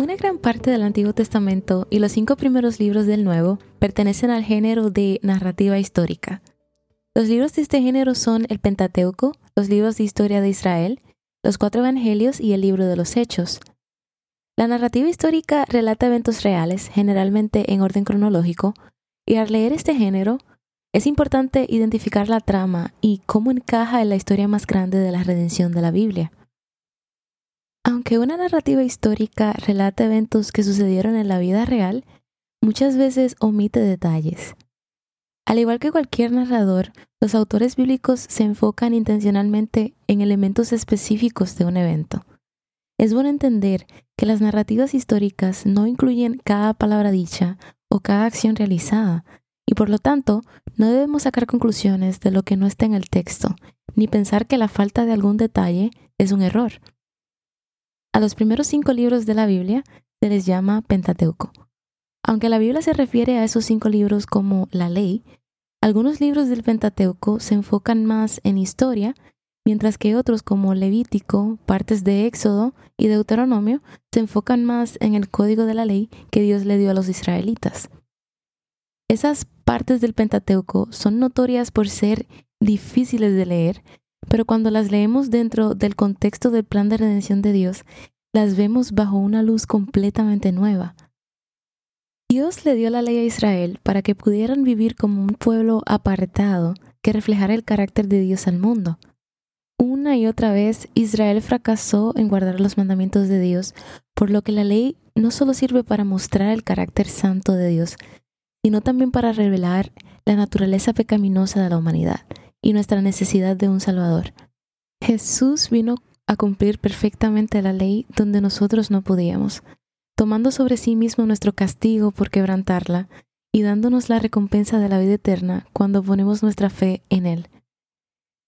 Una gran parte del Antiguo Testamento y los cinco primeros libros del Nuevo pertenecen al género de narrativa histórica. Los libros de este género son el Pentateuco, los libros de historia de Israel, los cuatro Evangelios y el libro de los Hechos. La narrativa histórica relata eventos reales, generalmente en orden cronológico, y al leer este género, es importante identificar la trama y cómo encaja en la historia más grande de la redención de la Biblia. Aunque una narrativa histórica relata eventos que sucedieron en la vida real, muchas veces omite detalles. Al igual que cualquier narrador, los autores bíblicos se enfocan intencionalmente en elementos específicos de un evento. Es bueno entender que las narrativas históricas no incluyen cada palabra dicha o cada acción realizada, y por lo tanto no debemos sacar conclusiones de lo que no está en el texto, ni pensar que la falta de algún detalle es un error. A los primeros cinco libros de la Biblia se les llama Pentateuco. Aunque la Biblia se refiere a esos cinco libros como la ley, algunos libros del Pentateuco se enfocan más en historia, mientras que otros como Levítico, partes de Éxodo y Deuteronomio se enfocan más en el código de la ley que Dios le dio a los israelitas. Esas partes del Pentateuco son notorias por ser difíciles de leer pero cuando las leemos dentro del contexto del plan de redención de Dios, las vemos bajo una luz completamente nueva. Dios le dio la ley a Israel para que pudieran vivir como un pueblo apartado que reflejara el carácter de Dios al mundo. Una y otra vez Israel fracasó en guardar los mandamientos de Dios, por lo que la ley no solo sirve para mostrar el carácter santo de Dios, sino también para revelar la naturaleza pecaminosa de la humanidad y nuestra necesidad de un Salvador. Jesús vino a cumplir perfectamente la ley donde nosotros no podíamos, tomando sobre sí mismo nuestro castigo por quebrantarla y dándonos la recompensa de la vida eterna cuando ponemos nuestra fe en Él.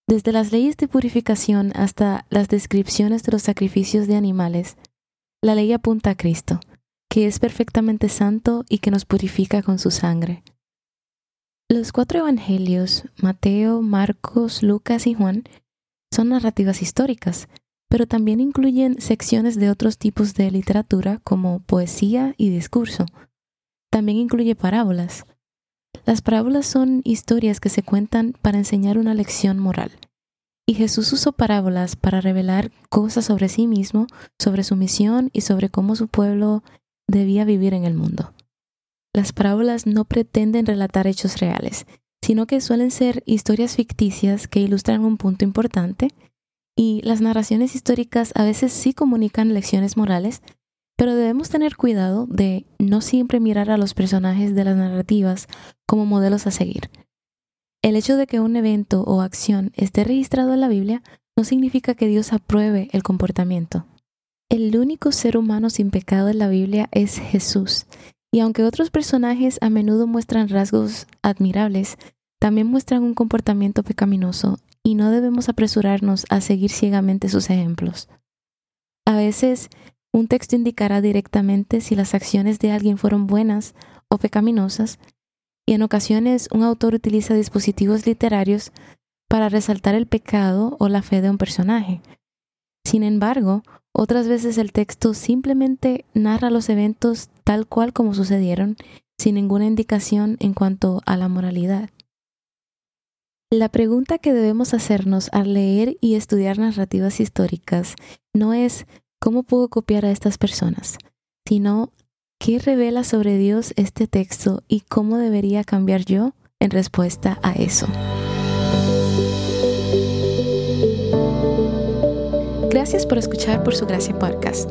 Desde las leyes de purificación hasta las descripciones de los sacrificios de animales, la ley apunta a Cristo, que es perfectamente santo y que nos purifica con su sangre. Los cuatro evangelios, Mateo, Marcos, Lucas y Juan, son narrativas históricas, pero también incluyen secciones de otros tipos de literatura como poesía y discurso. También incluye parábolas. Las parábolas son historias que se cuentan para enseñar una lección moral. Y Jesús usó parábolas para revelar cosas sobre sí mismo, sobre su misión y sobre cómo su pueblo debía vivir en el mundo. Las parábolas no pretenden relatar hechos reales, sino que suelen ser historias ficticias que ilustran un punto importante, y las narraciones históricas a veces sí comunican lecciones morales, pero debemos tener cuidado de no siempre mirar a los personajes de las narrativas como modelos a seguir. El hecho de que un evento o acción esté registrado en la Biblia no significa que Dios apruebe el comportamiento. El único ser humano sin pecado en la Biblia es Jesús, y aunque otros personajes a menudo muestran rasgos admirables, también muestran un comportamiento pecaminoso y no debemos apresurarnos a seguir ciegamente sus ejemplos. A veces, un texto indicará directamente si las acciones de alguien fueron buenas o pecaminosas, y en ocasiones un autor utiliza dispositivos literarios para resaltar el pecado o la fe de un personaje. Sin embargo, otras veces el texto simplemente narra los eventos tal cual como sucedieron, sin ninguna indicación en cuanto a la moralidad. La pregunta que debemos hacernos al leer y estudiar narrativas históricas no es ¿cómo puedo copiar a estas personas? sino ¿qué revela sobre Dios este texto y cómo debería cambiar yo en respuesta a eso? Gracias por escuchar Por Su Gracia Podcast.